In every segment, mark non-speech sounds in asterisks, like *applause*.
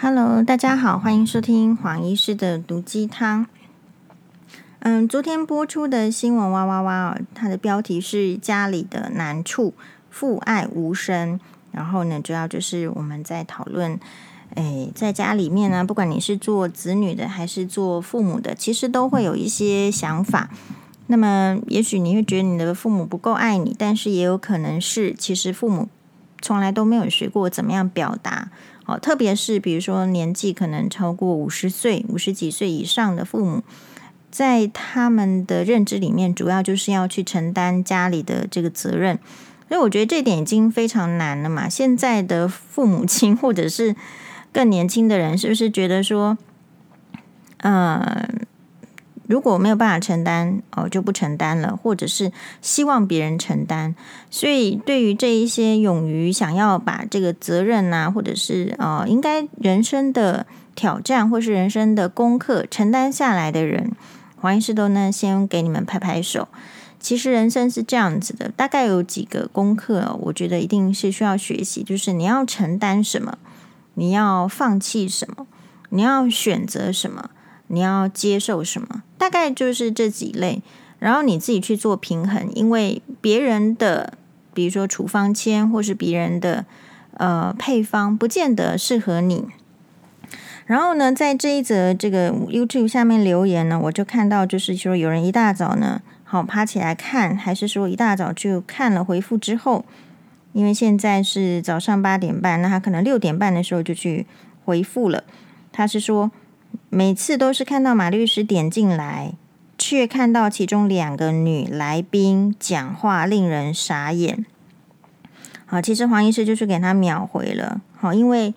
Hello，大家好，欢迎收听黄医师的毒鸡汤。嗯，昨天播出的新闻哇哇哇哦，它的标题是家里的难处，父爱无声。然后呢，主要就是我们在讨论，诶，在家里面呢，不管你是做子女的还是做父母的，其实都会有一些想法。那么，也许你会觉得你的父母不够爱你，但是也有可能是，其实父母从来都没有学过怎么样表达。哦，特别是比如说年纪可能超过五十岁、五十几岁以上的父母，在他们的认知里面，主要就是要去承担家里的这个责任。所以我觉得这点已经非常难了嘛。现在的父母亲或者是更年轻的人，是不是觉得说，嗯，如果没有办法承担，哦，就不承担了，或者是希望别人承担。所以对于这一些勇于想要把这个责任啊，或者是呃，应该人生的挑战或是人生的功课承担下来的人，黄医师都呢先给你们拍拍手。其实人生是这样子的，大概有几个功课，我觉得一定是需要学习，就是你要承担什么，你要放弃什么，你要选择什么，你要接受什么，大概就是这几类，然后你自己去做平衡，因为别人的，比如说处方签或是别人的呃配方，不见得适合你。然后呢，在这一则这个 YouTube 下面留言呢，我就看到就是说有人一大早呢。好，爬起来看，还是说一大早就看了回复之后，因为现在是早上八点半，那他可能六点半的时候就去回复了。他是说，每次都是看到马律师点进来，却看到其中两个女来宾讲话，令人傻眼。好，其实黄医师就是给他秒回了。好，因为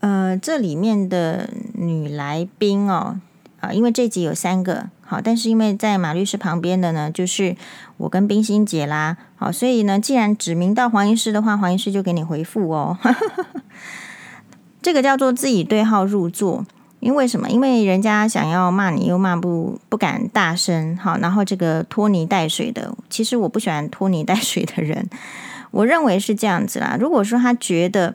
呃，这里面的女来宾哦。啊，因为这集有三个，好，但是因为在马律师旁边的呢，就是我跟冰心姐啦，好，所以呢，既然指名到黄医师的话，黄医师就给你回复哦。*laughs* 这个叫做自己对号入座，因为什么？因为人家想要骂你，又骂不不敢大声，好，然后这个拖泥带水的，其实我不喜欢拖泥带水的人，*laughs* 我认为是这样子啦。如果说他觉得。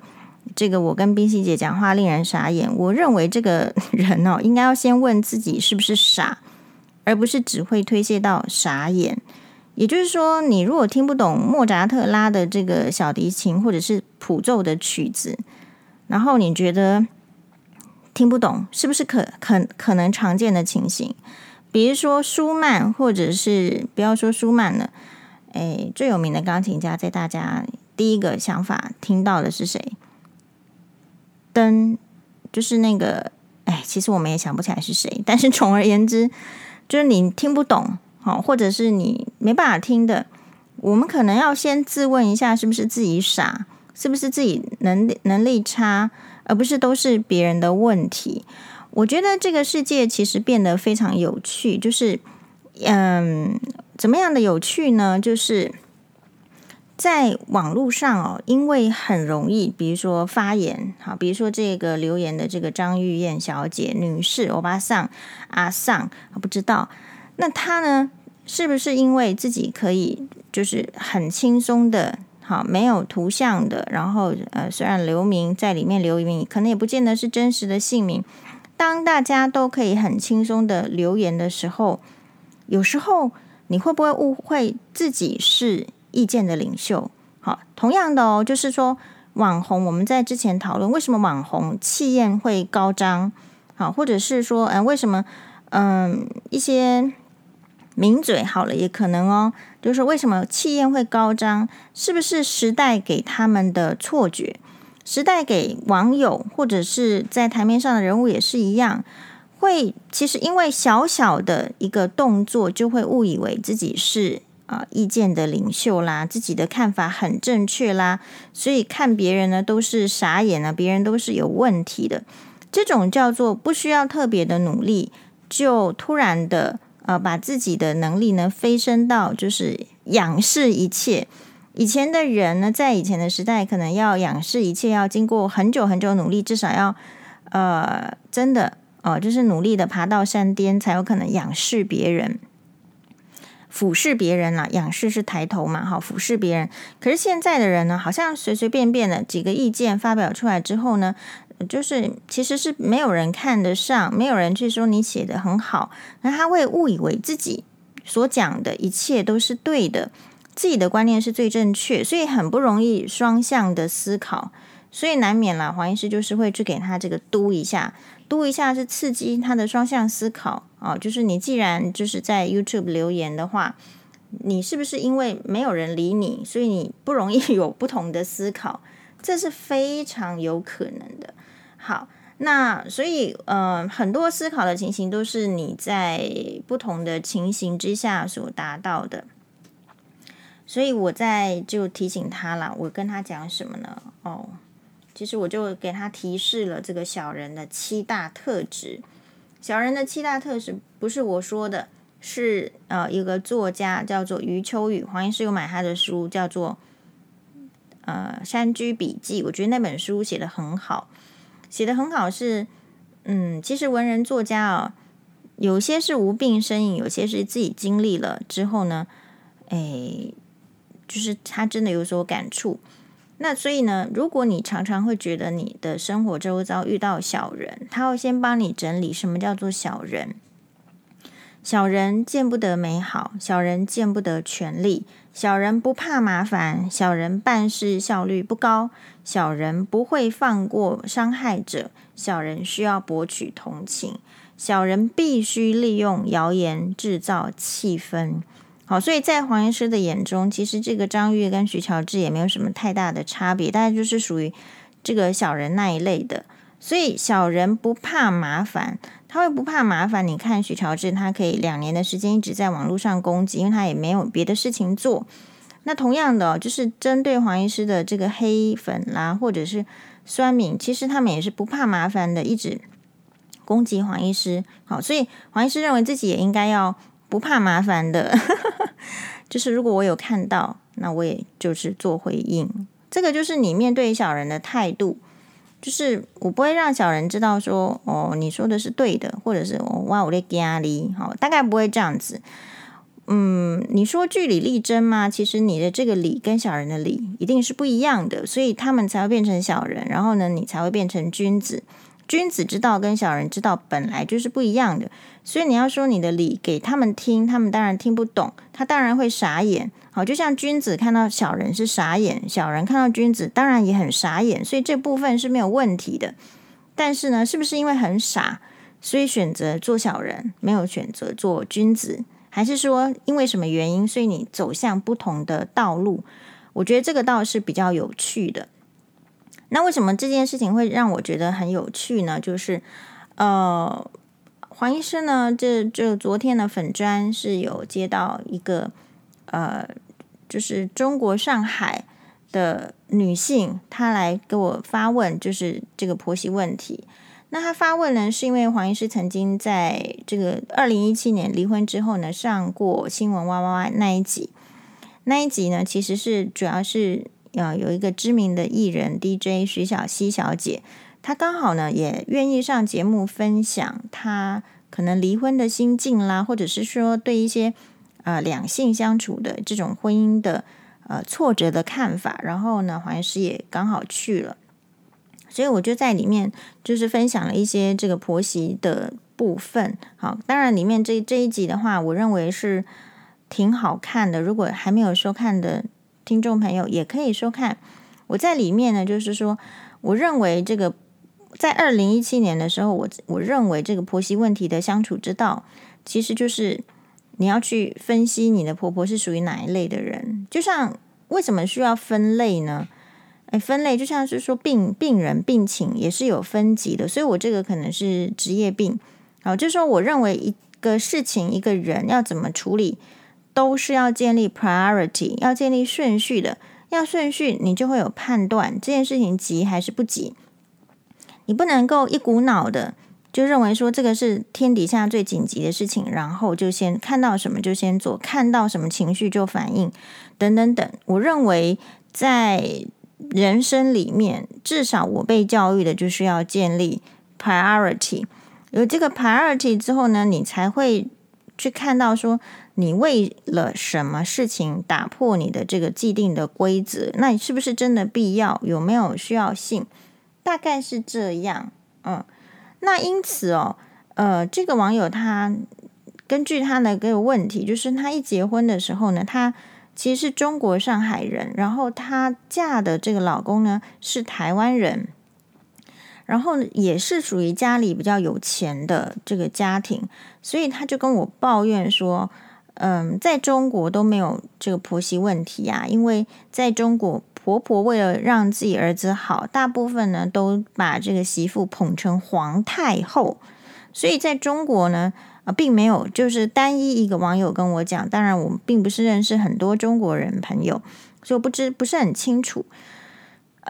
这个我跟冰心姐讲话令人傻眼。我认为这个人哦，*laughs* 应该要先问自己是不是傻，而不是只会推卸到傻眼。也就是说，你如果听不懂莫扎特拉的这个小提琴或者是谱奏的曲子，然后你觉得听不懂，是不是可可可能常见的情形？比如说舒曼，或者是不要说舒曼了，哎，最有名的钢琴家，在大家第一个想法听到的是谁？登就是那个，哎，其实我们也想不起来是谁。但是总而言之，就是你听不懂，好，或者是你没办法听的，我们可能要先自问一下，是不是自己傻，是不是自己能能力差，而不是都是别人的问题。我觉得这个世界其实变得非常有趣，就是，嗯，怎么样的有趣呢？就是。在网络上哦，因为很容易，比如说发言，好，比如说这个留言的这个张玉燕小姐女士，欧巴桑阿桑，不知道，那她呢，是不是因为自己可以就是很轻松的，好，没有图像的，然后呃，虽然留名在里面留名，可能也不见得是真实的姓名。当大家都可以很轻松的留言的时候，有时候你会不会误会自己是？意见的领袖，好，同样的哦，就是说网红，我们在之前讨论为什么网红气焰会高涨，好，或者是说，嗯，为什么，嗯，一些名嘴好了也可能哦，就是为什么气焰会高涨，是不是时代给他们的错觉？时代给网友或者是在台面上的人物也是一样，会其实因为小小的一个动作，就会误以为自己是。啊，意见的领袖啦，自己的看法很正确啦，所以看别人呢都是傻眼了，别人都是有问题的。这种叫做不需要特别的努力，就突然的呃把自己的能力呢飞升到就是仰视一切。以前的人呢，在以前的时代，可能要仰视一切，要经过很久很久努力，至少要呃真的、呃，就是努力的爬到山巅，才有可能仰视别人。俯视别人啦，仰视是抬头嘛，好，俯视别人。可是现在的人呢，好像随随便便的几个意见发表出来之后呢，就是其实是没有人看得上，没有人去说你写得很好，那他会误以为自己所讲的一切都是对的，自己的观念是最正确，所以很不容易双向的思考，所以难免啦。黄医师就是会去给他这个嘟一下，嘟一下是刺激他的双向思考啊。就是你既然就是在 YouTube 留言的话，你是不是因为没有人理你，所以你不容易 *laughs* 有不同的思考？这是非常有可能的。好，那所以呃，很多思考的情形都是你在不同的情形之下所达到的。所以我在就提醒他了，我跟他讲什么呢？哦，其实我就给他提示了这个小人的七大特质。小人的七大特质不是我说的，是呃一个作家叫做余秋雨，黄医师有买他的书，叫做。呃，山居笔记，我觉得那本书写得很好，写得很好是，嗯，其实文人作家啊、有些是无病呻吟，有些是自己经历了之后呢，哎，就是他真的有所感触。那所以呢，如果你常常会觉得你的生活周遭遇到小人，他会先帮你整理什么叫做小人。小人见不得美好，小人见不得权力，小人不怕麻烦，小人办事效率不高，小人不会放过伤害者，小人需要博取同情，小人必须利用谣言制造气氛。好，所以在黄医师的眼中，其实这个张玉跟徐乔治也没有什么太大的差别，大概就是属于这个小人那一类的。所以小人不怕麻烦。他会不怕麻烦？你看徐乔治，他可以两年的时间一直在网络上攻击，因为他也没有别的事情做。那同样的，就是针对黄医师的这个黑粉啦，或者是酸民，其实他们也是不怕麻烦的，一直攻击黄医师。好，所以黄医师认为自己也应该要不怕麻烦的。*laughs* 就是如果我有看到，那我也就是做回应。这个就是你面对小人的态度。就是我不会让小人知道说哦，你说的是对的，或者是哦，哇，我的压力好，大概不会这样子。嗯，你说据理力争吗？其实你的这个理跟小人的理一定是不一样的，所以他们才会变成小人，然后呢，你才会变成君子。君子之道跟小人之道本来就是不一样的，所以你要说你的理给他们听，他们当然听不懂，他当然会傻眼。好，就像君子看到小人是傻眼，小人看到君子当然也很傻眼，所以这部分是没有问题的。但是呢，是不是因为很傻，所以选择做小人，没有选择做君子？还是说因为什么原因，所以你走向不同的道路？我觉得这个倒是比较有趣的。那为什么这件事情会让我觉得很有趣呢？就是，呃，黄医师呢，这就昨天的粉专是有接到一个，呃，就是中国上海的女性，她来给我发问，就是这个婆媳问题。那她发问呢，是因为黄医师曾经在这个二零一七年离婚之后呢，上过新闻哇哇哇那一集，那一集呢，其实是主要是。呃，有一个知名的艺人 DJ 徐小溪小姐，她刚好呢也愿意上节目分享她可能离婚的心境啦，或者是说对一些呃两性相处的这种婚姻的呃挫折的看法。然后呢，黄医师也刚好去了，所以我就在里面就是分享了一些这个婆媳的部分。好，当然里面这这一集的话，我认为是挺好看的。如果还没有收看的。听众朋友也可以收看，我在里面呢，就是说，我认为这个在二零一七年的时候，我我认为这个婆媳问题的相处之道，其实就是你要去分析你的婆婆是属于哪一类的人。就像为什么需要分类呢？诶，分类就像是说病病人病情也是有分级的，所以我这个可能是职业病。好，就是说我认为一个事情一个人要怎么处理。都是要建立 priority，要建立顺序的。要顺序，你就会有判断，这件事情急还是不急。你不能够一股脑的就认为说这个是天底下最紧急的事情，然后就先看到什么就先做，看到什么情绪就反应，等等等。我认为在人生里面，至少我被教育的就是要建立 priority。有这个 priority 之后呢，你才会去看到说。你为了什么事情打破你的这个既定的规则？那你是不是真的必要？有没有需要性？大概是这样。嗯，那因此哦，呃，这个网友他根据他的个问题，就是他一结婚的时候呢，他其实是中国上海人，然后他嫁的这个老公呢是台湾人。然后也是属于家里比较有钱的这个家庭，所以他就跟我抱怨说，嗯，在中国都没有这个婆媳问题啊，因为在中国婆婆为了让自己儿子好，大部分呢都把这个媳妇捧成皇太后，所以在中国呢，啊，并没有就是单一一个网友跟我讲，当然我并不是认识很多中国人朋友，所以不知不是很清楚。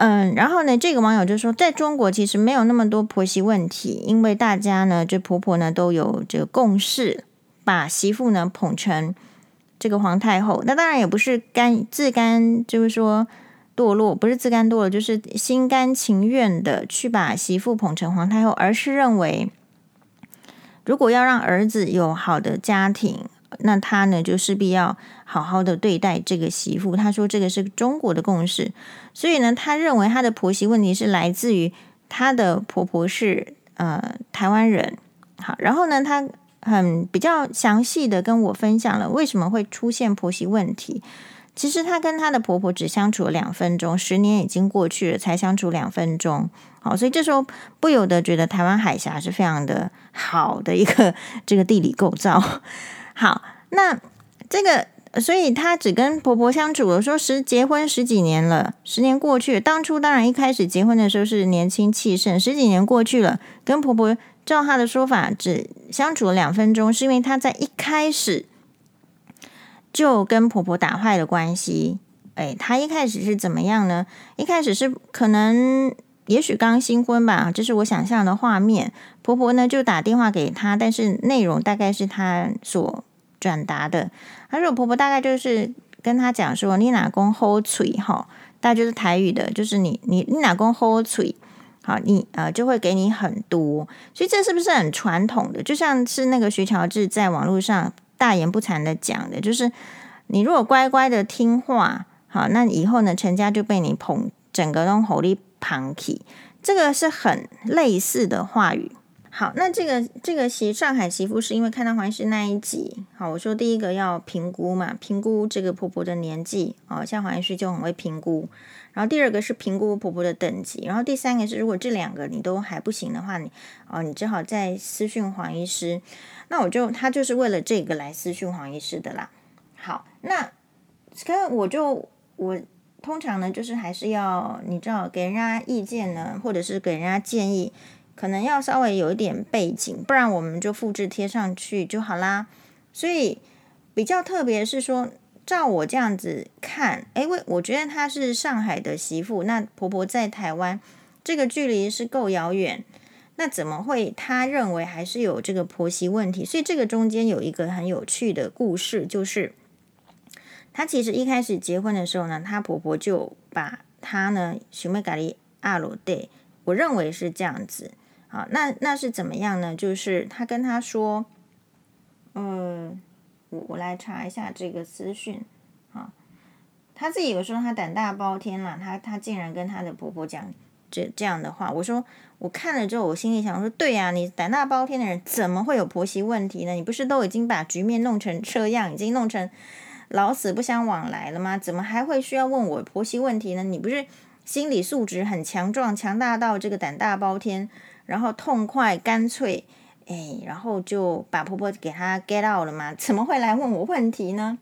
嗯，然后呢，这个网友就说，在中国其实没有那么多婆媳问题，因为大家呢，这婆婆呢都有这个共识，把媳妇呢捧成这个皇太后。那当然也不是甘自甘，就是说堕落，不是自甘堕落，就是心甘情愿的去把媳妇捧成皇太后，而是认为如果要让儿子有好的家庭。那他呢，就势必要好好的对待这个媳妇。他说这个是中国的共识，所以呢，他认为他的婆媳问题是来自于他的婆婆是呃台湾人。好，然后呢，他很比较详细的跟我分享了为什么会出现婆媳问题。其实他跟他的婆婆只相处了两分钟，十年已经过去了，才相处两分钟。好，所以这时候不由得觉得台湾海峡是非常的好的一个 *laughs* 这个地理构造。好，那这个，所以她只跟婆婆相处了，说十结婚十几年了，十年过去了，当初当然一开始结婚的时候是年轻气盛，十几年过去了，跟婆婆照她的说法只相处了两分钟，是因为她在一开始就跟婆婆打坏了关系。哎，她一开始是怎么样呢？一开始是可能也许刚新婚吧，这是我想象的画面。婆婆呢就打电话给她，但是内容大概是她所。转达的，他说：“婆婆大概就是跟他讲说，你哪公好嘴哈，大概就是台语的，就是你你你哪公好嘴，好，你呃就会给你很多，所以这是不是很传统的？就像是那个徐乔治在网络上大言不惭的讲的，就是你如果乖乖的听话，好，那以后呢，成家就被你捧整个都火力捧起，这个是很类似的话语。”好，那这个这个媳上海媳妇是因为看到黄医师那一集，好，我说第一个要评估嘛，评估这个婆婆的年纪，哦，像黄医师就很会评估。然后第二个是评估婆婆的等级，然后第三个是如果这两个你都还不行的话，你哦，你只好再私讯黄医师。那我就他就是为了这个来私讯黄医师的啦。好，那跟我就我通常呢就是还是要你知道给人家意见呢，或者是给人家建议。可能要稍微有一点背景，不然我们就复制贴上去就好啦。所以比较特别是说，照我这样子看，诶，我我觉得她是上海的媳妇，那婆婆在台湾，这个距离是够遥远，那怎么会她认为还是有这个婆媳问题？所以这个中间有一个很有趣的故事，就是她其实一开始结婚的时候呢，她婆婆就把她呢许妹咖喱阿罗对，我认为是这样子。好，那那是怎么样呢？就是他跟他说，嗯，我我来查一下这个资讯。啊，他自己有说他胆大包天了，他他竟然跟他的婆婆讲这这样的话。我说我看了之后，我心里想说，对呀，你胆大包天的人怎么会有婆媳问题呢？你不是都已经把局面弄成这样，已经弄成老死不相往来了吗？怎么还会需要问我婆媳问题呢？你不是心理素质很强壮、强大到这个胆大包天？然后痛快干脆，哎，然后就把婆婆给她 get out 了嘛？怎么会来问我问题呢？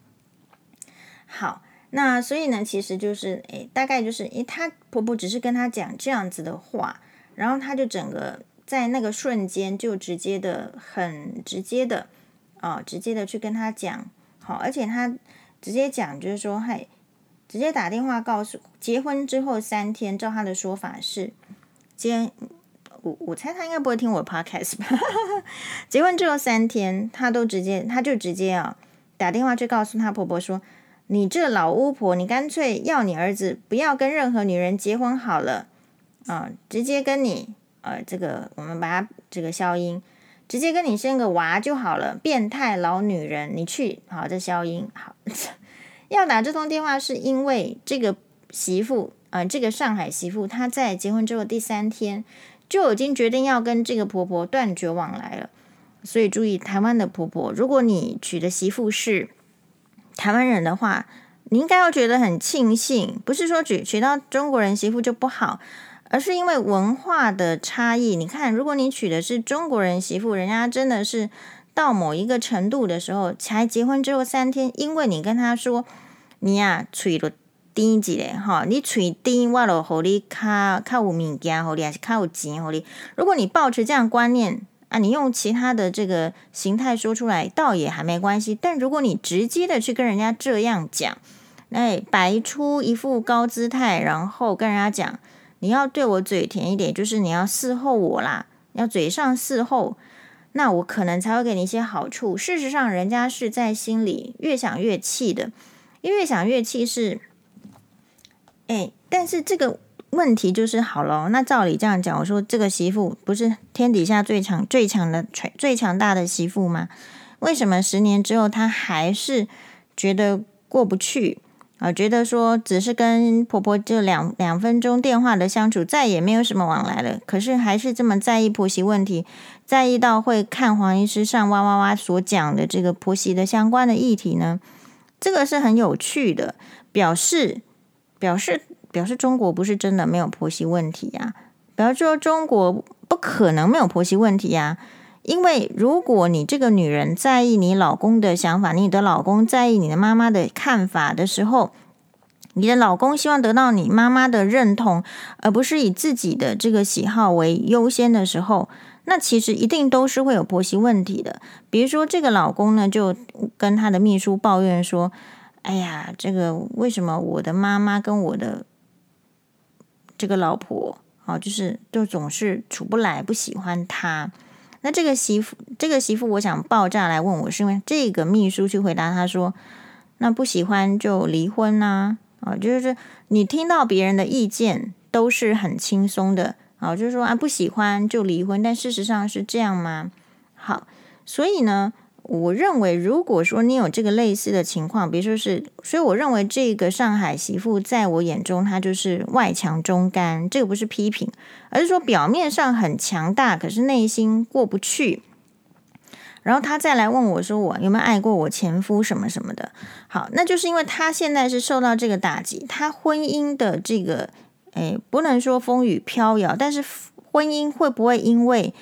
好，那所以呢，其实就是，哎，大概就是，哎，她婆婆只是跟她讲这样子的话，然后她就整个在那个瞬间就直接的，很直接的，哦，直接的去跟她讲，好，而且她直接讲就是说，嘿，直接打电话告诉，结婚之后三天，照她的说法是，今我猜他应该不会听我 podcast 吧？结婚之后三天，他都直接，他就直接啊打电话去告诉他婆婆说：“你这老巫婆，你干脆要你儿子不要跟任何女人结婚好了啊，直接跟你呃这个我们把它这个消音，直接跟你生个娃就好了。变态老女人，你去好这消音好。*laughs* 要打这通电话是因为这个媳妇。”呃，这个上海媳妇她在结婚之后第三天就已经决定要跟这个婆婆断绝往来了。所以注意，台湾的婆婆，如果你娶的媳妇是台湾人的话，你应该要觉得很庆幸，不是说娶娶到中国人媳妇就不好，而是因为文化的差异。你看，如果你娶的是中国人媳妇，人家真的是到某一个程度的时候，才结婚之后三天，因为你跟他说你呀娶了。低级嘞，哈！你取低，我了，和你卡卡有物件，和你还是卡有钱，和你。如果你抱持这样观念啊，你用其他的这个形态说出来，倒也还没关系。但如果你直接的去跟人家这样讲，哎，摆出一副高姿态，然后跟人家讲，你要对我嘴甜一点，就是你要伺候我啦，要嘴上伺候，那我可能才会给你一些好处。事实上，人家是在心里越想越气的，越想越气是。哎，但是这个问题就是好了。那照理这样讲，我说这个媳妇不是天底下最强、最强的、最最强大的媳妇吗？为什么十年之后她还是觉得过不去啊？觉得说只是跟婆婆就两两分钟电话的相处，再也没有什么往来了。可是还是这么在意婆媳问题，在意到会看黄医师上哇哇哇所讲的这个婆媳的相关的议题呢？这个是很有趣的，表示。表示表示中国不是真的没有婆媳问题呀，表示说中国不可能没有婆媳问题呀，因为如果你这个女人在意你老公的想法，你的老公在意你的妈妈的看法的时候，你的老公希望得到你妈妈的认同，而不是以自己的这个喜好为优先的时候，那其实一定都是会有婆媳问题的。比如说这个老公呢，就跟他的秘书抱怨说。哎呀，这个为什么我的妈妈跟我的这个老婆啊，就是就总是处不来，不喜欢他。那这个媳妇，这个媳妇，我想爆炸来问我，是因为这个秘书去回答他说：“那不喜欢就离婚呐，啊，就是你听到别人的意见都是很轻松的，啊，就是说啊，不喜欢就离婚，但事实上是这样吗？好，所以呢。”我认为，如果说你有这个类似的情况，比如说是，所以我认为这个上海媳妇在我眼中，她就是外强中干。这个不是批评，而是说表面上很强大，可是内心过不去。然后他再来问我说：“我有没有爱过我前夫什么什么的？”好，那就是因为他现在是受到这个打击，他婚姻的这个，诶，不能说风雨飘摇，但是婚姻会不会因为？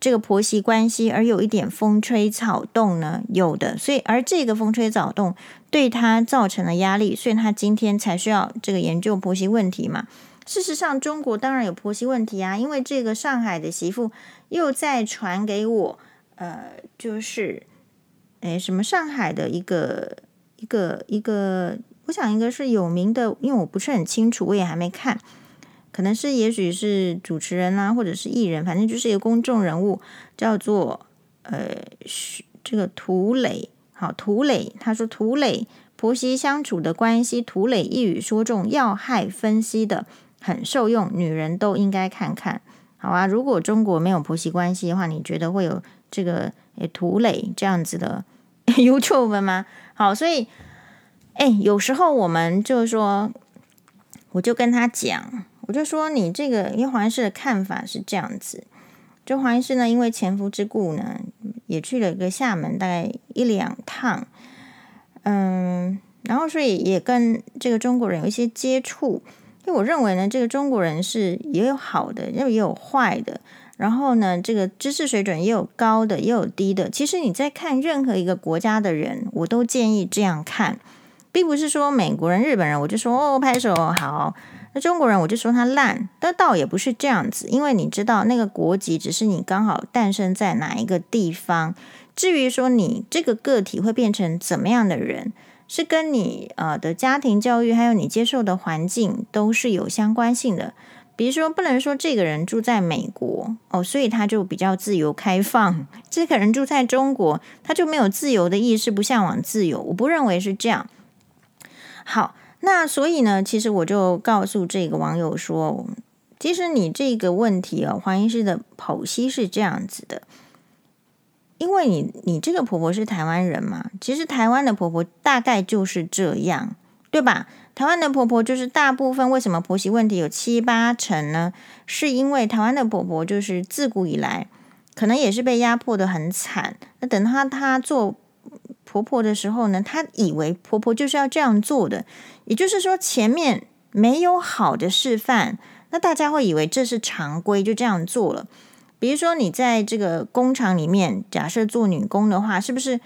这个婆媳关系而有一点风吹草动呢？有的，所以而这个风吹草动对他造成了压力，所以他今天才需要这个研究婆媳问题嘛。事实上，中国当然有婆媳问题啊，因为这个上海的媳妇又在传给我，呃，就是诶什么上海的一个一个一个，我想应该是有名的，因为我不是很清楚，我也还没看。可能是，也许是主持人啦、或者是艺人，反正就是一个公众人物，叫做呃，这个涂磊。好，涂磊他说，涂磊婆媳相处的关系，涂磊一语说中要害，分析的很受用，女人都应该看看。好啊，如果中国没有婆媳关系的话，你觉得会有这个诶涂磊这样子的 *laughs* YouTube 吗？好，所以哎，有时候我们就是说，我就跟他讲。我就说你这个，因为黄医师的看法是这样子，就黄医师呢，因为前夫之故呢，也去了一个厦门，大概一两趟，嗯，然后所以也跟这个中国人有一些接触。因为我认为呢，这个中国人是也有好的，也有坏的，然后呢，这个知识水准也有高的，也有低的。其实你在看任何一个国家的人，我都建议这样看，并不是说美国人、日本人，我就说哦，拍手好。那中国人我就说他烂，但倒也不是这样子，因为你知道那个国籍只是你刚好诞生在哪一个地方，至于说你这个个体会变成怎么样的人，是跟你呃的家庭教育还有你接受的环境都是有相关性的。比如说不能说这个人住在美国哦，所以他就比较自由开放；*laughs* 这个人住在中国，他就没有自由的意识，不向往自由。我不认为是这样。好。那所以呢，其实我就告诉这个网友说，其实你这个问题哦，黄医师的剖析是这样子的，因为你你这个婆婆是台湾人嘛，其实台湾的婆婆大概就是这样，对吧？台湾的婆婆就是大部分为什么婆媳问题有七八成呢？是因为台湾的婆婆就是自古以来可能也是被压迫的很惨。那等她她做婆婆的时候呢，她以为婆婆就是要这样做的，也就是说前面没有好的示范，那大家会以为这是常规，就这样做了。比如说你在这个工厂里面，假设做女工的话，是不是？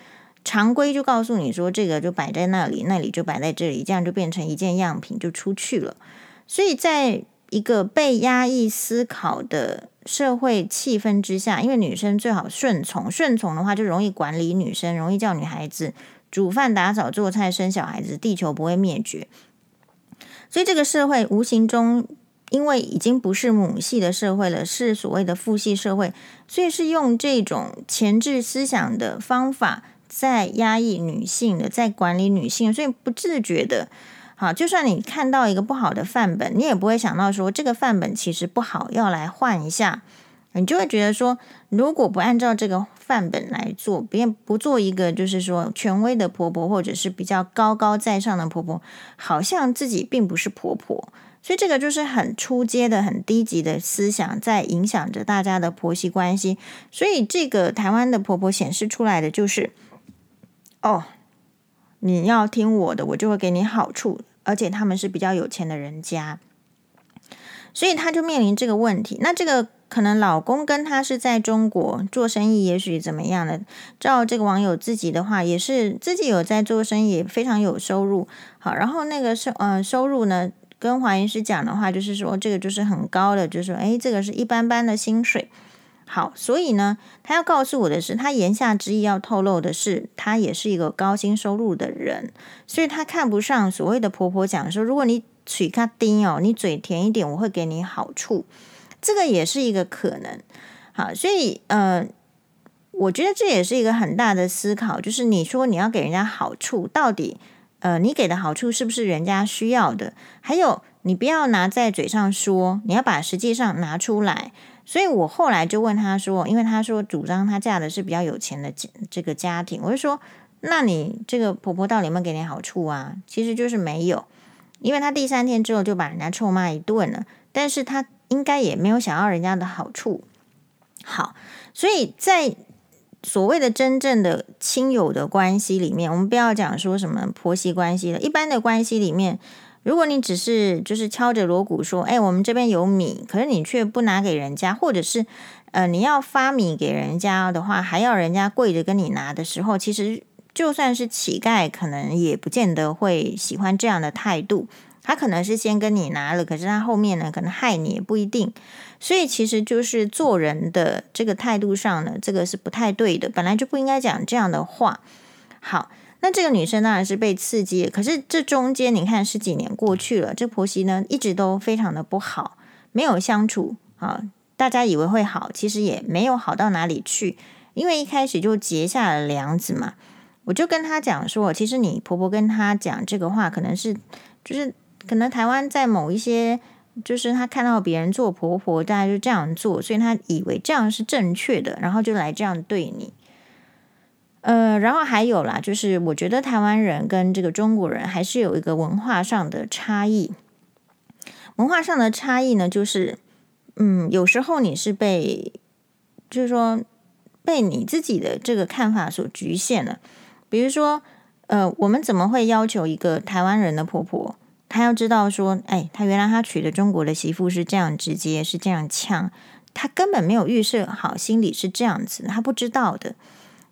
常规就告诉你说，这个就摆在那里，那里就摆在这里，这样就变成一件样品就出去了。所以，在一个被压抑思考的社会气氛之下，因为女生最好顺从，顺从的话就容易管理女生，容易叫女孩子煮饭、打扫、做菜、生小孩子，地球不会灭绝。所以，这个社会无形中，因为已经不是母系的社会了，是所谓的父系社会，所以是用这种前置思想的方法。在压抑女性的，在管理女性，所以不自觉的，好，就算你看到一个不好的范本，你也不会想到说这个范本其实不好，要来换一下，你就会觉得说，如果不按照这个范本来做，别不做一个就是说权威的婆婆，或者是比较高高在上的婆婆，好像自己并不是婆婆，所以这个就是很初阶的、很低级的思想，在影响着大家的婆媳关系。所以这个台湾的婆婆显示出来的就是。哦，你要听我的，我就会给你好处，而且他们是比较有钱的人家，所以他就面临这个问题。那这个可能老公跟他是在中国做生意，也许怎么样的？照这个网友自己的话，也是自己有在做生意，非常有收入。好，然后那个收呃收入呢，跟华医师讲的话，就是说这个就是很高的，就是说诶，这个是一般般的薪水。好，所以呢，他要告诉我的是，他言下之意要透露的是，他也是一个高薪收入的人，所以他看不上所谓的婆婆讲说，如果你嘴卡丁哦，你嘴甜一点，我会给你好处，这个也是一个可能。好，所以呃，我觉得这也是一个很大的思考，就是你说你要给人家好处，到底呃，你给的好处是不是人家需要的？还有，你不要拿在嘴上说，你要把实际上拿出来。所以我后来就问他说，因为他说主张他嫁的是比较有钱的这个家庭，我就说，那你这个婆婆到底有没有给你好处啊？其实就是没有，因为他第三天之后就把人家臭骂一顿了，但是他应该也没有想要人家的好处。好，所以在所谓的真正的亲友的关系里面，我们不要讲说什么婆媳关系了，一般的关系里面。如果你只是就是敲着锣鼓说，哎，我们这边有米，可是你却不拿给人家，或者是，呃，你要发米给人家的话，还要人家跪着跟你拿的时候，其实就算是乞丐，可能也不见得会喜欢这样的态度。他可能是先跟你拿了，可是他后面呢，可能害你也不一定。所以其实就是做人的这个态度上呢，这个是不太对的，本来就不应该讲这样的话。好。那这个女生当然是被刺激，可是这中间你看十几年过去了，这婆媳呢一直都非常的不好，没有相处啊。大家以为会好，其实也没有好到哪里去，因为一开始就结下了梁子嘛。我就跟她讲说，其实你婆婆跟她讲这个话，可能是就是可能台湾在某一些，就是她看到别人做婆婆，大家就这样做，所以她以为这样是正确的，然后就来这样对你。呃，然后还有啦，就是我觉得台湾人跟这个中国人还是有一个文化上的差异。文化上的差异呢，就是嗯，有时候你是被，就是说被你自己的这个看法所局限了。比如说，呃，我们怎么会要求一个台湾人的婆婆，她要知道说，哎，她原来她娶的中国的媳妇是这样直接，是这样呛，她根本没有预设好，心里是这样子，她不知道的。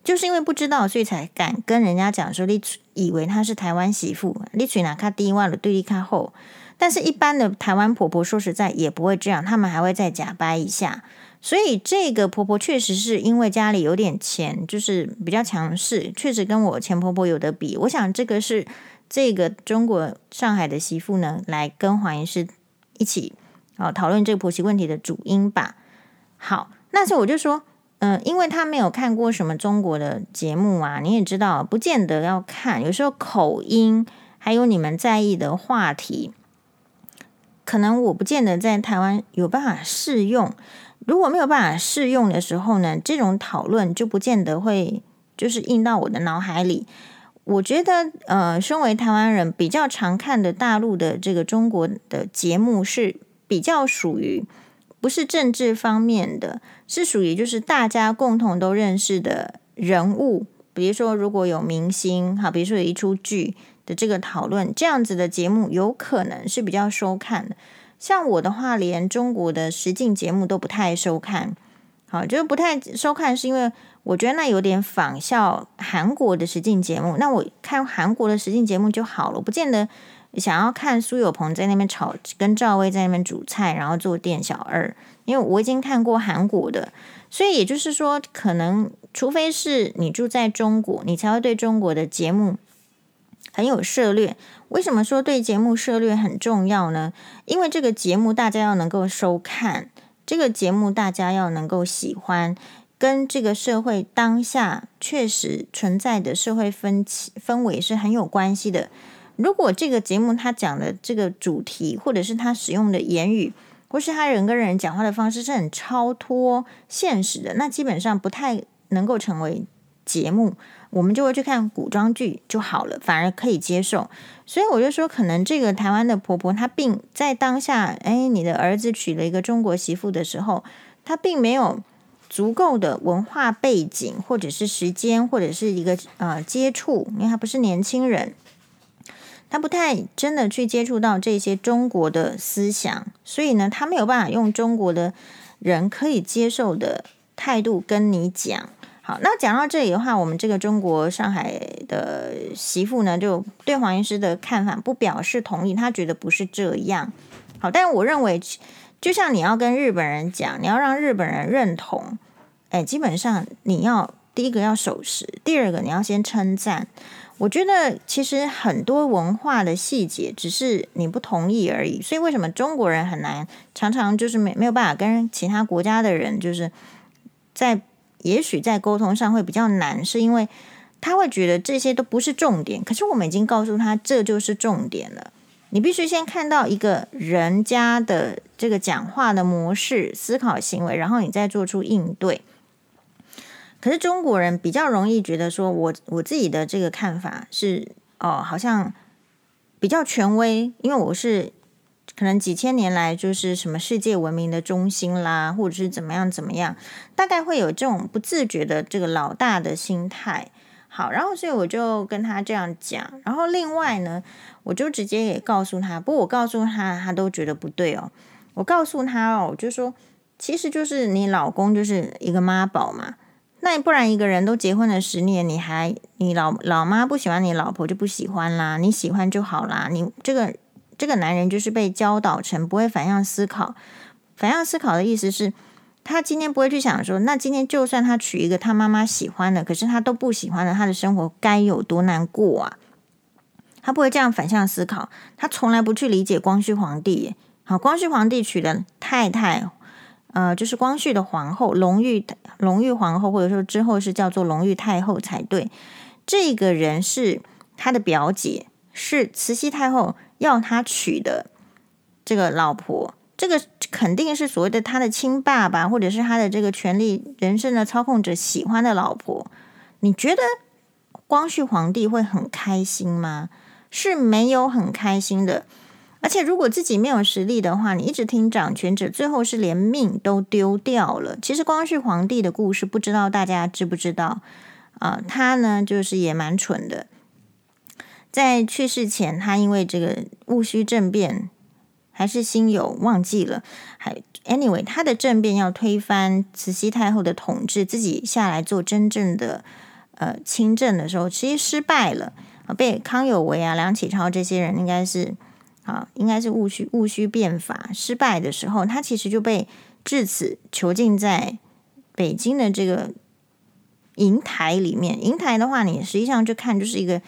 就是因为不知道，所以才敢跟人家讲说，你以为她是台湾媳妇，你嘴哪卡低洼了，对立卡厚。但是，一般的台湾婆婆说实在也不会这样，他们还会再假掰一下。所以，这个婆婆确实是因为家里有点钱，就是比较强势，确实跟我前婆婆有得比。我想，这个是这个中国上海的媳妇呢，来跟黄医师一起啊讨论这个婆媳问题的主因吧。好，那时候我就说。嗯，因为他没有看过什么中国的节目啊，你也知道，不见得要看。有时候口音，还有你们在意的话题，可能我不见得在台湾有办法适用。如果没有办法适用的时候呢，这种讨论就不见得会就是印到我的脑海里。我觉得，呃，身为台湾人比较常看的大陆的这个中国的节目是比较属于不是政治方面的，是属于就是大家共同都认识的人物，比如说如果有明星，好，比如说有一出剧的这个讨论，这样子的节目有可能是比较收看的。像我的话，连中国的实境节目都不太收看，好，就是不太收看，是因为。我觉得那有点仿效韩国的实境节目，那我看韩国的实境节目就好了，不见得想要看苏有朋在那边炒，跟赵薇在那边煮菜，然后做店小二，因为我已经看过韩国的，所以也就是说，可能除非是你住在中国，你才会对中国的节目很有涉猎。为什么说对节目涉猎很重要呢？因为这个节目大家要能够收看，这个节目大家要能够喜欢。跟这个社会当下确实存在的社会分歧氛围是很有关系的。如果这个节目他讲的这个主题，或者是他使用的言语，或是他人跟人讲话的方式是很超脱现实的，那基本上不太能够成为节目。我们就会去看古装剧就好了，反而可以接受。所以我就说，可能这个台湾的婆婆她并在当下，哎，你的儿子娶了一个中国媳妇的时候，她并没有。足够的文化背景，或者是时间，或者是一个呃接触，因为她不是年轻人，他不太真的去接触到这些中国的思想，所以呢，他没有办法用中国的人可以接受的态度跟你讲。好，那讲到这里的话，我们这个中国上海的媳妇呢，就对黄医师的看法不表示同意，他觉得不是这样。好，但是我认为。就像你要跟日本人讲，你要让日本人认同，哎，基本上你要第一个要守时，第二个你要先称赞。我觉得其实很多文化的细节只是你不同意而已，所以为什么中国人很难，常常就是没没有办法跟其他国家的人，就是在也许在沟通上会比较难，是因为他会觉得这些都不是重点，可是我们已经告诉他这就是重点了。你必须先看到一个人家的这个讲话的模式、思考行为，然后你再做出应对。可是中国人比较容易觉得说，我我自己的这个看法是哦，好像比较权威，因为我是可能几千年来就是什么世界文明的中心啦，或者是怎么样怎么样，大概会有这种不自觉的这个老大的心态。好，然后所以我就跟他这样讲，然后另外呢，我就直接也告诉他，不过我告诉他，他都觉得不对哦。我告诉他哦，我就说，其实就是你老公就是一个妈宝嘛，那不然一个人都结婚了十年，你还你老老妈不喜欢你老婆就不喜欢啦，你喜欢就好啦。你这个这个男人就是被教导成不会反向思考，反向思考的意思是。他今天不会去想说，那今天就算他娶一个他妈妈喜欢的，可是他都不喜欢的，他的生活该有多难过啊？他不会这样反向思考，他从来不去理解光绪皇帝。好，光绪皇帝娶的太太，呃，就是光绪的皇后，隆裕隆裕皇后，或者说之后是叫做隆裕太后才对。这个人是他的表姐，是慈禧太后要他娶的这个老婆。这个肯定是所谓的他的亲爸爸，或者是他的这个权力人生的操控者喜欢的老婆。你觉得光绪皇帝会很开心吗？是没有很开心的。而且如果自己没有实力的话，你一直听掌权者，最后是连命都丢掉了。其实光绪皇帝的故事，不知道大家知不知道？啊、他呢就是也蛮蠢的，在去世前，他因为这个戊戌政变。还是辛酉忘记了，还 anyway，他的政变要推翻慈禧太后的统治，自己下来做真正的呃亲政的时候，其实失败了啊，被康有为啊、梁启超这些人应该是啊，应该是戊戌戊戌变法失败的时候，他其实就被至此囚禁在北京的这个瀛台里面。瀛台的话，你实际上就看就是一个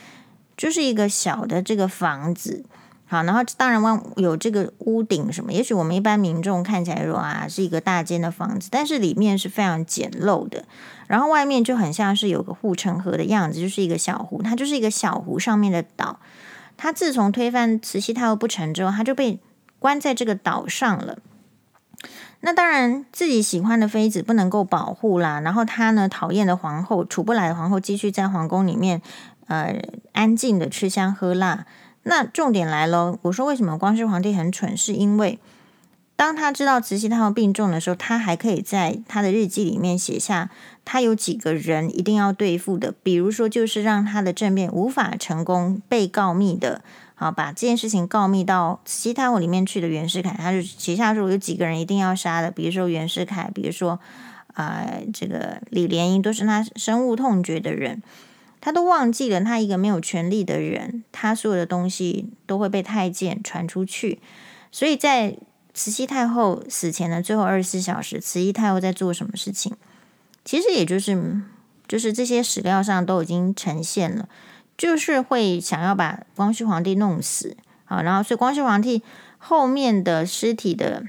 就是一个小的这个房子。好，然后当然望有这个屋顶什么，也许我们一般民众看起来说啊是一个大间的房子，但是里面是非常简陋的，然后外面就很像是有个护城河的样子，就是一个小湖，它就是一个小湖上面的岛。他自从推翻慈禧太后不成之后，他就被关在这个岛上了。那当然自己喜欢的妃子不能够保护啦，然后他呢讨厌的皇后处不来的皇后继续在皇宫里面呃安静的吃香喝辣。那重点来了，我说为什么光绪皇帝很蠢，是因为当他知道慈禧太后病重的时候，他还可以在他的日记里面写下他有几个人一定要对付的，比如说就是让他的政变无法成功被告密的。好，把这件事情告密到慈禧太后里面去的袁世凯，他就写下说有几个人一定要杀的，比如说袁世凯，比如说啊、这个李莲英都是他深恶痛绝的人，他都忘记了他一个没有权力的人，他所有的东西都会被太监传出去。所以在慈禧太后死前的最后二十四小时，慈禧太后在做什么事情？其实也就是就是这些史料上都已经呈现了。就是会想要把光绪皇帝弄死啊，然后所以光绪皇帝后面的尸体的，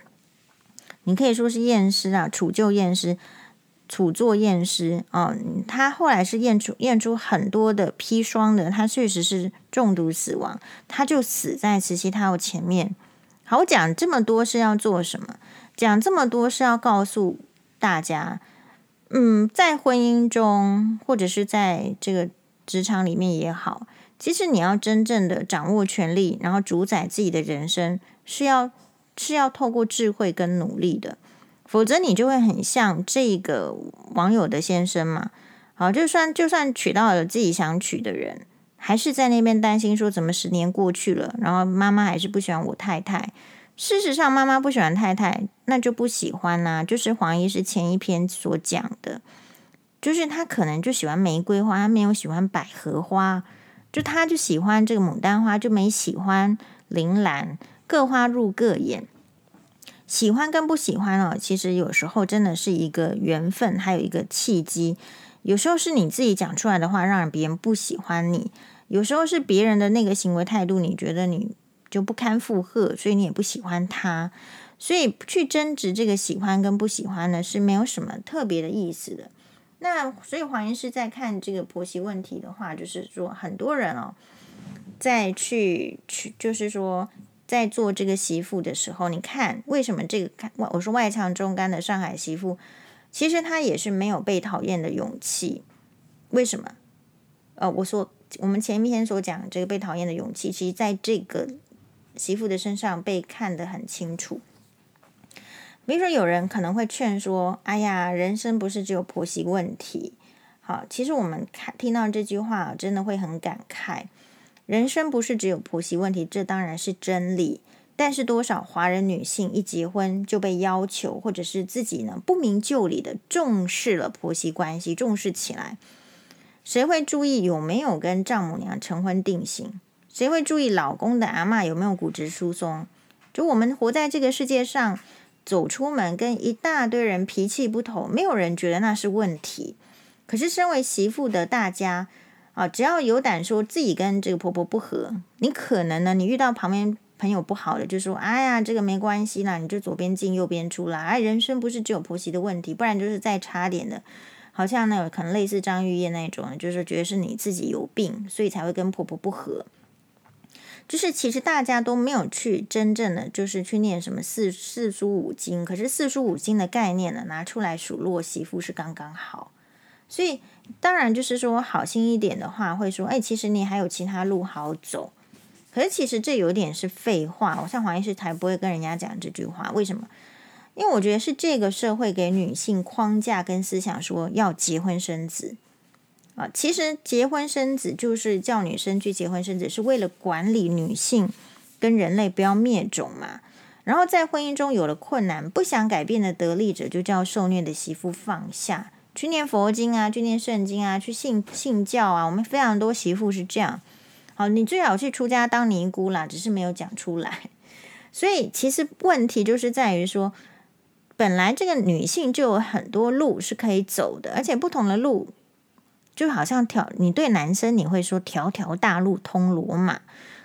你可以说是验尸啊，处就验尸，处做验尸啊，他后来是验出验出很多的砒霜的，他确实是中毒死亡，他就死在慈禧太后前面。好，我讲这么多是要做什么？讲这么多是要告诉大家，嗯，在婚姻中或者是在这个。职场里面也好，其实你要真正的掌握权力，然后主宰自己的人生，是要是要透过智慧跟努力的，否则你就会很像这个网友的先生嘛。好，就算就算娶到了自己想娶的人，还是在那边担心说，怎么十年过去了，然后妈妈还是不喜欢我太太。事实上，妈妈不喜欢太太，那就不喜欢呐、就是黄医师前一篇所讲的。就是他可能就喜欢玫瑰花，他没有喜欢百合花，就他就喜欢这个牡丹花，就没喜欢铃兰，各花入各眼。喜欢跟不喜欢哦，其实有时候真的是一个缘分，还有一个契机。有时候是你自己讲出来的话，让别人不喜欢你；有时候是别人的那个行为态度，你觉得你就不堪负荷，所以你也不喜欢他。所以去争执这个喜欢跟不喜欢呢，是没有什么特别的意思的。那所以黄医师在看这个婆媳问题的话，就是说很多人哦，在去去，就是说在做这个媳妇的时候，你看为什么这个看我说外强中干的上海媳妇，其实她也是没有被讨厌的勇气。为什么？呃，我说我们前一天所讲这个被讨厌的勇气，其实在这个媳妇的身上被看得很清楚。比如说，有人可能会劝说：“哎呀，人生不是只有婆媳问题。”好，其实我们看听到这句话，真的会很感慨。人生不是只有婆媳问题，这当然是真理。但是，多少华人女性一结婚就被要求，或者是自己呢不明就里的重视了婆媳关系，重视起来。谁会注意有没有跟丈母娘成婚定型？谁会注意老公的阿嬷有没有骨质疏松？就我们活在这个世界上。走出门跟一大堆人脾气不同，没有人觉得那是问题。可是身为媳妇的大家啊，只要有胆说自己跟这个婆婆不和，你可能呢，你遇到旁边朋友不好的，就说：“哎呀，这个没关系啦，你就左边进右边出啦。”哎，人生不是只有婆媳的问题，不然就是再差点的，好像那有可能类似张玉燕那种，就是觉得是你自己有病，所以才会跟婆婆不和。就是其实大家都没有去真正的就是去念什么四四书五经，可是四书五经的概念呢，拿出来数落媳妇是刚刚好。所以当然就是说好心一点的话，会说，哎，其实你还有其他路好走。可是其实这有点是废话，我像黄医师才不会跟人家讲这句话。为什么？因为我觉得是这个社会给女性框架跟思想，说要结婚生子。啊，其实结婚生子就是叫女生去结婚生子，是为了管理女性跟人类不要灭种嘛。然后在婚姻中有了困难，不想改变的得利者，就叫受虐的媳妇放下，去念佛经啊，去念圣经啊，去信信教啊。我们非常多媳妇是这样。好，你最好去出家当尼姑啦，只是没有讲出来。*laughs* 所以其实问题就是在于说，本来这个女性就有很多路是可以走的，而且不同的路。就好像条，你对男生你会说条条大路通罗马，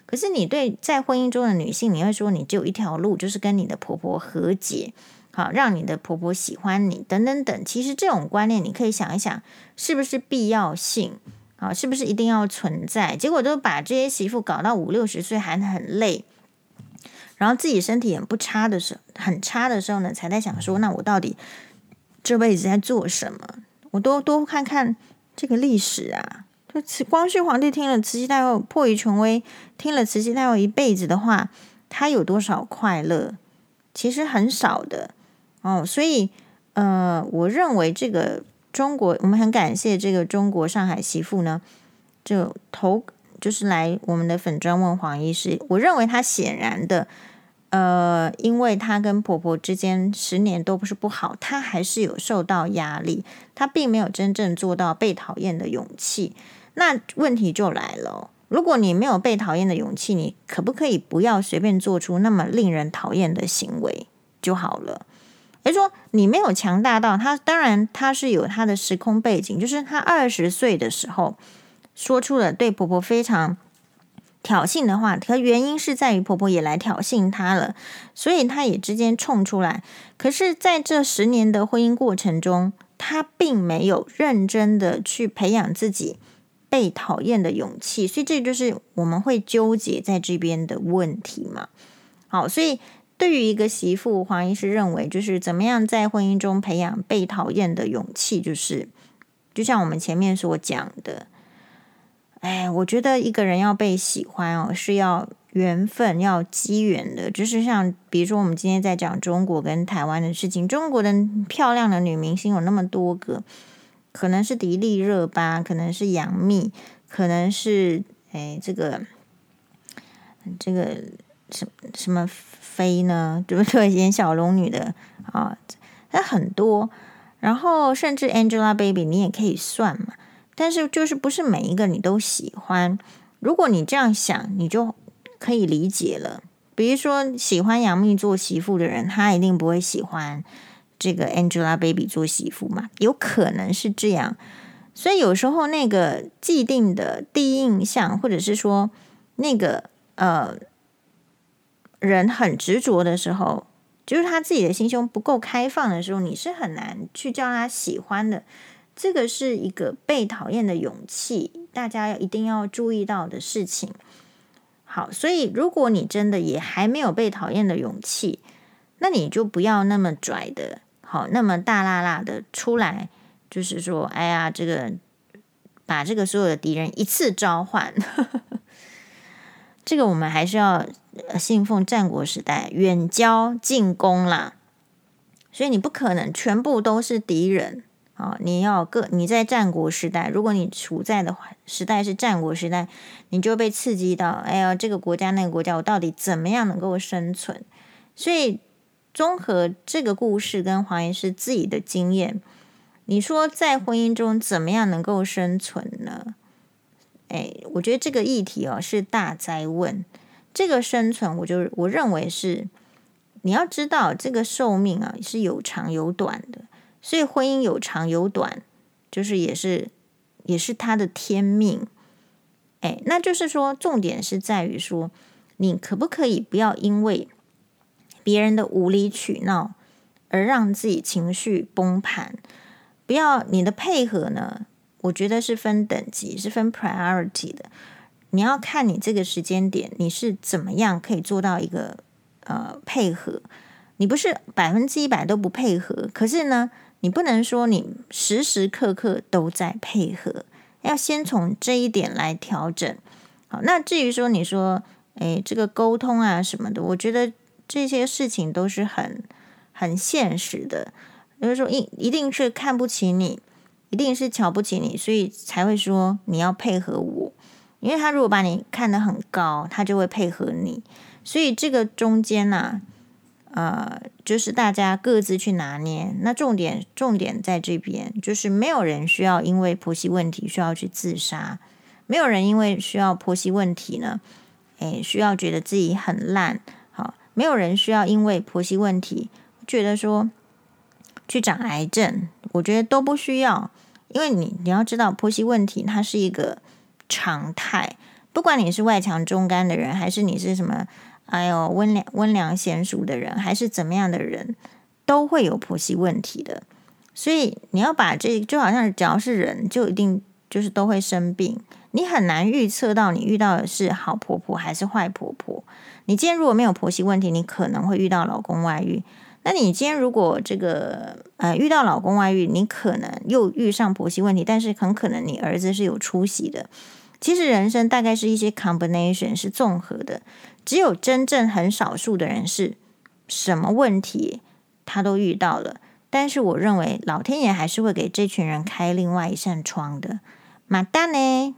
可是你对在婚姻中的女性，你会说你只有一条路，就是跟你的婆婆和解，好让你的婆婆喜欢你，等等等。其实这种观念你可以想一想，是不是必要性啊？是不是一定要存在？结果都把这些媳妇搞到五六十岁还很累，然后自己身体也不差的时候，很差的时候呢，才在想说，那我到底这辈子在做什么？我多多看看。这个历史啊，就慈光绪皇帝听了慈禧太后迫于权威，听了慈禧太后一辈子的话，他有多少快乐？其实很少的哦。所以，呃，我认为这个中国，我们很感谢这个中国上海媳妇呢，就投就是来我们的粉专问黄医师。我认为她显然的。呃，因为她跟婆婆之间十年都不是不好，她还是有受到压力，她并没有真正做到被讨厌的勇气。那问题就来了，如果你没有被讨厌的勇气，你可不可以不要随便做出那么令人讨厌的行为就好了？也就说，你没有强大到她，当然她是有她的时空背景，就是她二十岁的时候说出了对婆婆非常。挑衅的话，可原因是在于婆婆也来挑衅她了，所以她也之间冲出来。可是，在这十年的婚姻过程中，她并没有认真的去培养自己被讨厌的勇气，所以这就是我们会纠结在这边的问题嘛。好，所以对于一个媳妇，黄医师认为，就是怎么样在婚姻中培养被讨厌的勇气，就是就像我们前面所讲的。哎，我觉得一个人要被喜欢哦，是要缘分，要机缘的。就是像比如说，我们今天在讲中国跟台湾的事情，中国的漂亮的女明星有那么多个，可能是迪丽热巴，可能是杨幂，可能是哎这个这个什什么妃呢？*laughs* 对不对？演小龙女的啊，那很多。然后甚至 Angelababy，你也可以算嘛。但是，就是不是每一个你都喜欢。如果你这样想，你就可以理解了。比如说，喜欢杨幂做媳妇的人，他一定不会喜欢这个 Angelababy 做媳妇嘛？有可能是这样。所以有时候那个既定的第一印象，或者是说那个呃人很执着的时候，就是他自己的心胸不够开放的时候，你是很难去叫他喜欢的。这个是一个被讨厌的勇气，大家要一定要注意到的事情。好，所以如果你真的也还没有被讨厌的勇气，那你就不要那么拽的，好，那么大剌剌的出来，就是说，哎呀，这个把这个所有的敌人一次召唤。*laughs* 这个我们还是要信奉战国时代，远交近攻啦。所以你不可能全部都是敌人。啊，你要个你在战国时代，如果你处在的时代是战国时代，你就被刺激到，哎呀，这个国家那个国家，我到底怎么样能够生存？所以综合这个故事跟黄医师自己的经验，你说在婚姻中怎么样能够生存呢？哎，我觉得这个议题哦是大哉问。这个生存，我就我认为是你要知道这个寿命啊是有长有短的。所以婚姻有长有短，就是也是也是他的天命，哎，那就是说重点是在于说，你可不可以不要因为别人的无理取闹而让自己情绪崩盘？不要你的配合呢？我觉得是分等级，是分 priority 的。你要看你这个时间点你是怎么样可以做到一个呃配合。你不是百分之一百都不配合，可是呢，你不能说你时时刻刻都在配合，要先从这一点来调整。好，那至于说你说，诶，这个沟通啊什么的，我觉得这些事情都是很很现实的。就是说，一一定是看不起你，一定是瞧不起你，所以才会说你要配合我。因为他如果把你看得很高，他就会配合你。所以这个中间呢，呃。就是大家各自去拿捏，那重点重点在这边，就是没有人需要因为婆媳问题需要去自杀，没有人因为需要婆媳问题呢，诶，需要觉得自己很烂，好，没有人需要因为婆媳问题觉得说去长癌症，我觉得都不需要，因为你你要知道婆媳问题它是一个常态，不管你是外强中干的人，还是你是什么。还有温良温良贤淑的人，还是怎么样的人，都会有婆媳问题的。所以你要把这就好像只要是人，就一定就是都会生病。你很难预测到你遇到的是好婆婆还是坏婆婆。你今天如果没有婆媳问题，你可能会遇到老公外遇。那你今天如果这个呃遇到老公外遇，你可能又遇上婆媳问题，但是很可能你儿子是有出息的。其实人生大概是一些 combination 是综合的，只有真正很少数的人是什么问题他都遇到了，但是我认为老天爷还是会给这群人开另外一扇窗的。马蛋呢？